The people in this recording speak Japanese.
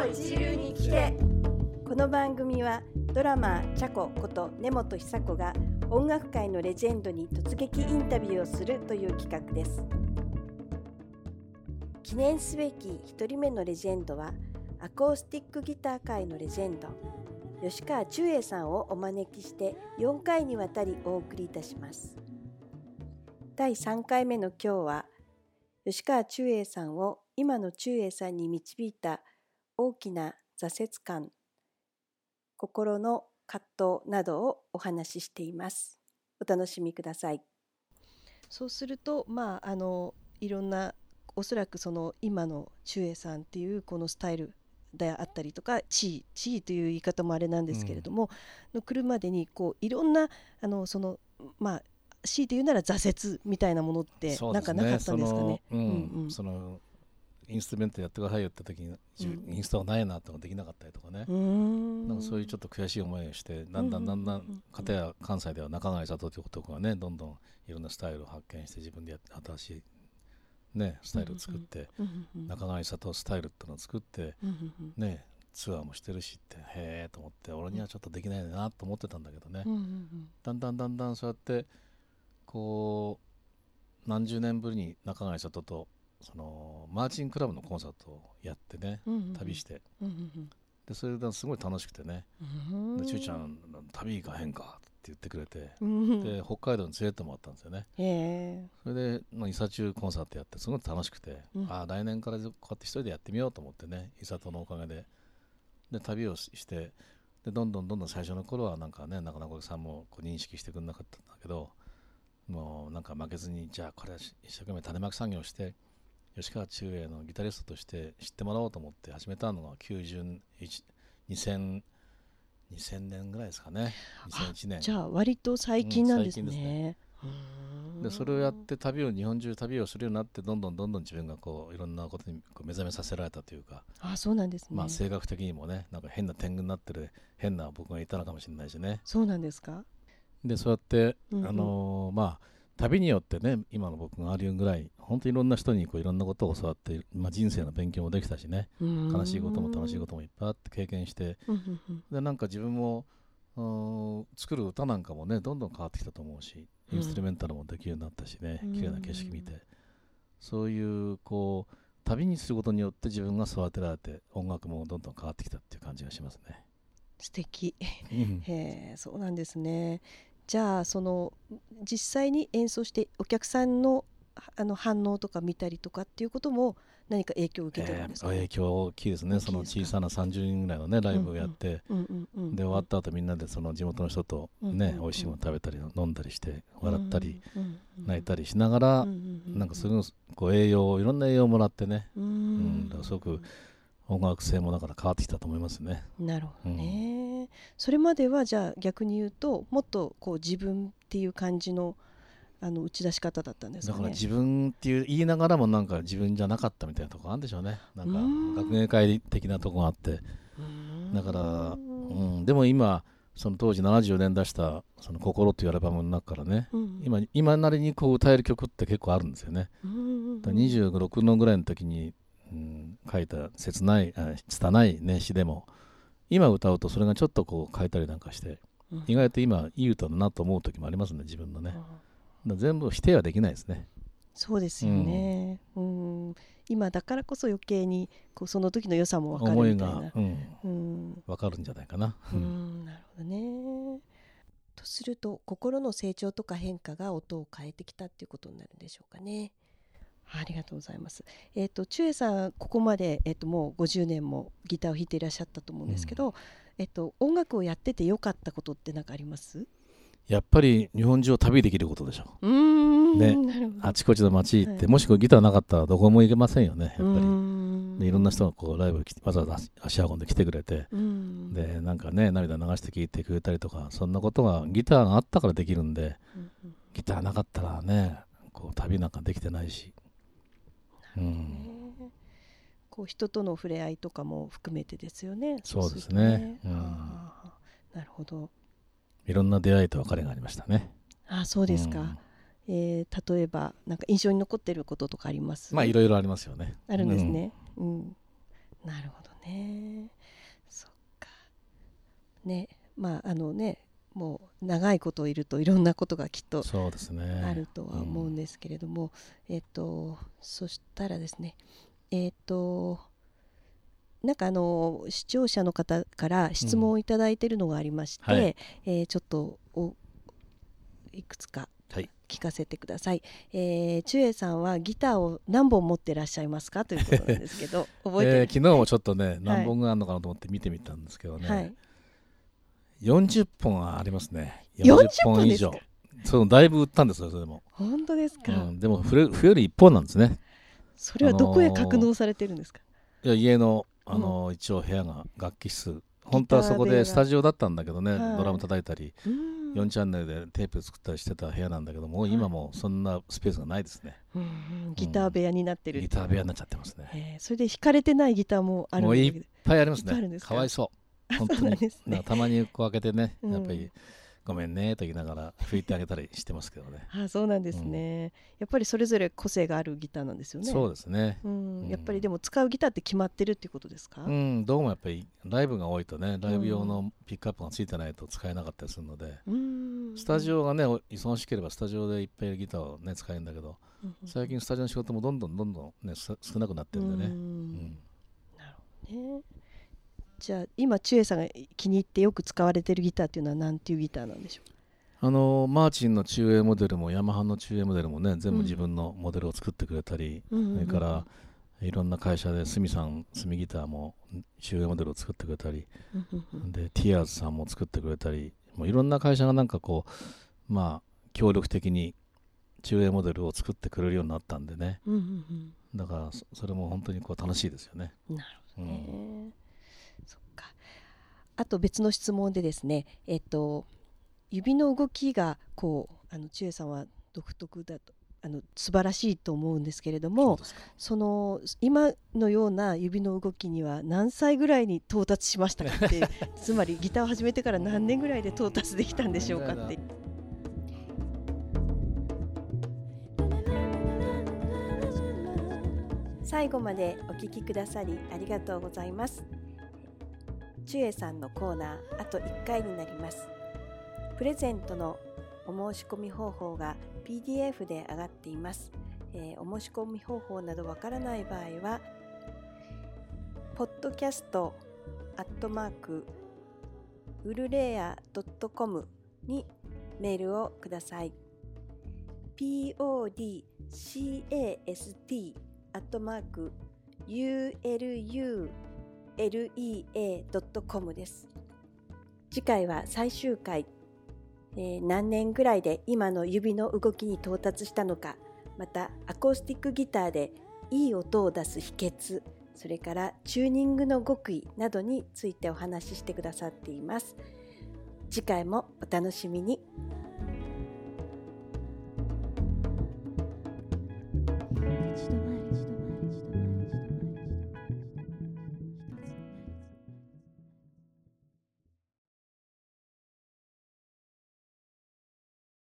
の一流に来てこの番組はドラマーチャコこと根本久子が音楽界のレジェンドに突撃インタビューをするという企画です。記念すべき1人目のレジェンドはアコースティックギター界のレジェンド吉川忠英さんをお招きして4回にわたりお送りいたします。第3回目の今日は吉川忠英さんを今の忠英さんに導いた大きな挫折感心の葛藤などをお話ししています。お楽しみください。そうするとまああのいろんなおそらくその今の忠英さんっていうこのスタイルであったりとか地位地位という言い方もあれなんですけれども、うん、の来るまでにこういろんなあのそのまあ強いて言うなら挫折みたいなものってなんかなかったんですかね？そのインストゥメントやってくださいよって時に、インストがないなってできなかったりとかね。なんかそういうちょっと悔しい思いをしてだんだんだんだん片や関西では中貝里という男がねどんどんいろんなスタイルを発見して自分でやって新しいね、スタイルを作って、中貝里スタイルっていうのを作って、ね、ツアーもしてるしってへえと思って俺にはちょっとできないなと思ってたんだけどね、だんだんだんだんそうやってこう何十年ぶりに中貝里とそのマーチンクラブのコンサートをやってね、旅して、でそれですごい楽しくてね「でちゅうちゃん旅行かへんか」って言ってくれて、で北海道に連れてもらったんですよね、それで、まあ、伊佐中コンサートやってすごい楽しくて、うん、ああ来年からこうやって一人でやってみようと思ってね伊佐のおかげで。で旅をしてでどんどんどんどん最初の頃はなんかねなかなかさんもこう認識してくれなかったんだけどもうなんか負けずにじゃあこれは一生懸命種まき作業して吉川中英のギタリストとして知ってもらおうと思って始めたのが91 2000 2000年ぐらいですかね。2001年。じゃあ割と最近なんですね。うん、で、ね、それをやって旅を日本中旅をするようになってどんどんどんどん自分がこういろんなことにこう目覚めさせられたというかあそうなんですね、まあ、性格的にもねなんか変な天狗になってる変な僕がいたのかもしれないしね。そうなんですか？でそうやって、うんうん、あのー、まあ旅によってね今の僕がありうぐらい本当にいろんな人にこういろんなことを教わって、まあ、人生の勉強もできたしね。悲しいことも楽しいこともいっぱいあって経験して。でなんか自分も作る歌なんかもねどんどん変わってきたと思うしインストゥルメンタルもできるようになったしね綺麗な景色見て。そういうこう旅にすることによって自分が育てられて音楽もどんどん変わってきたっていう感じがしますね。素敵、へえそうなんですね。じゃあその実際に演奏してお客さんのあの反応とか見たりとかっていうことも何か影響を受けてるんですか、えー、影響大きいですね。その小さな30人ぐらいのねライブをやって、で終わった後みんなでその地元の人とね、美味しいもの食べたり飲んだりして笑ったり、泣いたりしながら、なんかそのこう栄養いろんな栄養をもらってね、うん。だからすごく音楽性もだから変わってきたと思いますね。なるほどね、それまではじゃあ逆に言うともっとこう自分っていう感じのあの打ち出し方だったんです、ね、だから自分っていう言いながらもなんか自分じゃなかったみたいなとこあるんでしょうね。なんか学芸会的なとこがあって。だから、うん、でも今その当時70年出した「その心」というアルバムの中からね、うん、今今なりにこう歌える曲って結構あるんですよね。2 6のぐらいの時に、うん、書いた切ない拙い、ね、詩でも今歌うとそれがちょっとこう変えたりなんかして、うん、意外と今いい歌だなと思う時もありますね自分のね。全部否定はできないですね。そうですよね、うん、うん、今だからこそ余計にこうその時の良さも分かるみたいなうんうん、分かるんじゃないかな。うん、なるほどね。とすると心の成長とか変化が音を変えてきたっていうことになるんでしょうかね。ありがとうございます。えっ、ー、と中江さんここまでえっ、ー、ともう50年もギターを弾いていらっしゃったと思うんですけど、うん、えっ、ー、と音楽をやってて良かったことって何かあります？やっぱり日本中を旅できることでしょう。ね、あちこちの街行って、はい、もしこギターなかったらどこも行けませんよねやっぱり。でいろんな人がこうライブわざわざ足運んで来てくれて、でなんかね涙流して聴いてくれたりとかそんなことがギターがあったからできるんで、ギターなかったらねこう旅なんかできてないし。うん、こう人との触れ合いとかも含めてですよね。そうですね。うん、なるほど。いろんな出会いと別れがありましたね。あそうですか、うん、えー、例えばなんか印象に残っていることとかあります？まあいろいろありますよね。あるんですね。うん、うん、なるほどね。そっか。ね。まああのねもう長いこといるといろんなことがきっとそうですね。あるとは思うんですけれども、うん、えっとそしたらですね。えっとなんかあの視聴者の方から質問をいただいているのがありまして、うんはい、えー、ちょっとおいくつか聞かせてください、はい、えー、ちゅえさんはギターを何本持ってらっしゃいますかということなんですけど 覚えて、えー、昨日もちょっとね何本があるのかなと思って見てみたんですけどね、はい、40本はありますね。40本以上。そのだいぶ売ったんですよそれでも。本当ですか、うん、でも冬より1本なんですね。それはどこへ格納されてるんですか、いや家のあの、うん、一応部屋が楽器室。本当はそこでスタジオだったんだけどね、ドラム叩いたり、4チャンネルでテープ作ったりしてた部屋なんだけども、今もそんなスペースがないですね、うんうん、ギター部屋になってる、ギター部屋になっちゃってますね、えー、それで弾かれてないギターもあるもういっぱいありますね。か？わいそう。本当に、ね、たまにこう開けてねやっぱり、ごめんねと言いながら拭いてあげたりしてますけどね。あそうなんですね、うん、やっぱりそれぞれ個性があるギターなんですよね。そうですね、うん、やっぱりでも使うギターって決まってるっていうことですか、うん、どうもやっぱりライブが多いとねライブ用のピックアップがついてないと使えなかったりするので、うん、スタジオがね忙しければスタジオでいっぱいギターをね使えるんだけど、最近スタジオの仕事もどんどんどんどんね少なくなってるんでね。なるほどねじゃあ今ちえさんが気に入ってよく使われてるギターっていうのは何ていうギターなんでしょう？あのマーチンの中英モデルもヤマハの中英モデルもね全部自分のモデルを作ってくれたり、うん、それからいろんな会社でスミさんスミギターも中英モデルを作ってくれたり、でティアーズさんも作ってくれたりもういろんな会社がなんかこうまあ協力的に中英モデルを作ってくれるようになったんでね、だからそれも本当にこう楽しいですよね。なるほどね、うん、そっかあと別の質問でですねえっと指の動きがこうあの千恵さんは独特だとあの素晴らしいと思うんですけれどもその今のような指の動きには何歳ぐらいに到達しましたかって つまりギターを始めてから何年ぐらいで到達できたんでしょうかって。最後までお聞きくださりありがとうございます。ちゅえさんのコーナーあと1回になります。プレゼントのお申し込み方法が PDF で上がっています。えー、お申し込み方法などわからない場合は、podcast アットマークウルレア .com にメールをください。podcast アットマーク lea.com です。次回は最終回えー、何年ぐらいで今の指の動きに到達したのかまたアコースティックギターでいい音を出す秘訣それからチューニングの極意などについてお話ししてくださっています次回もお楽しみに。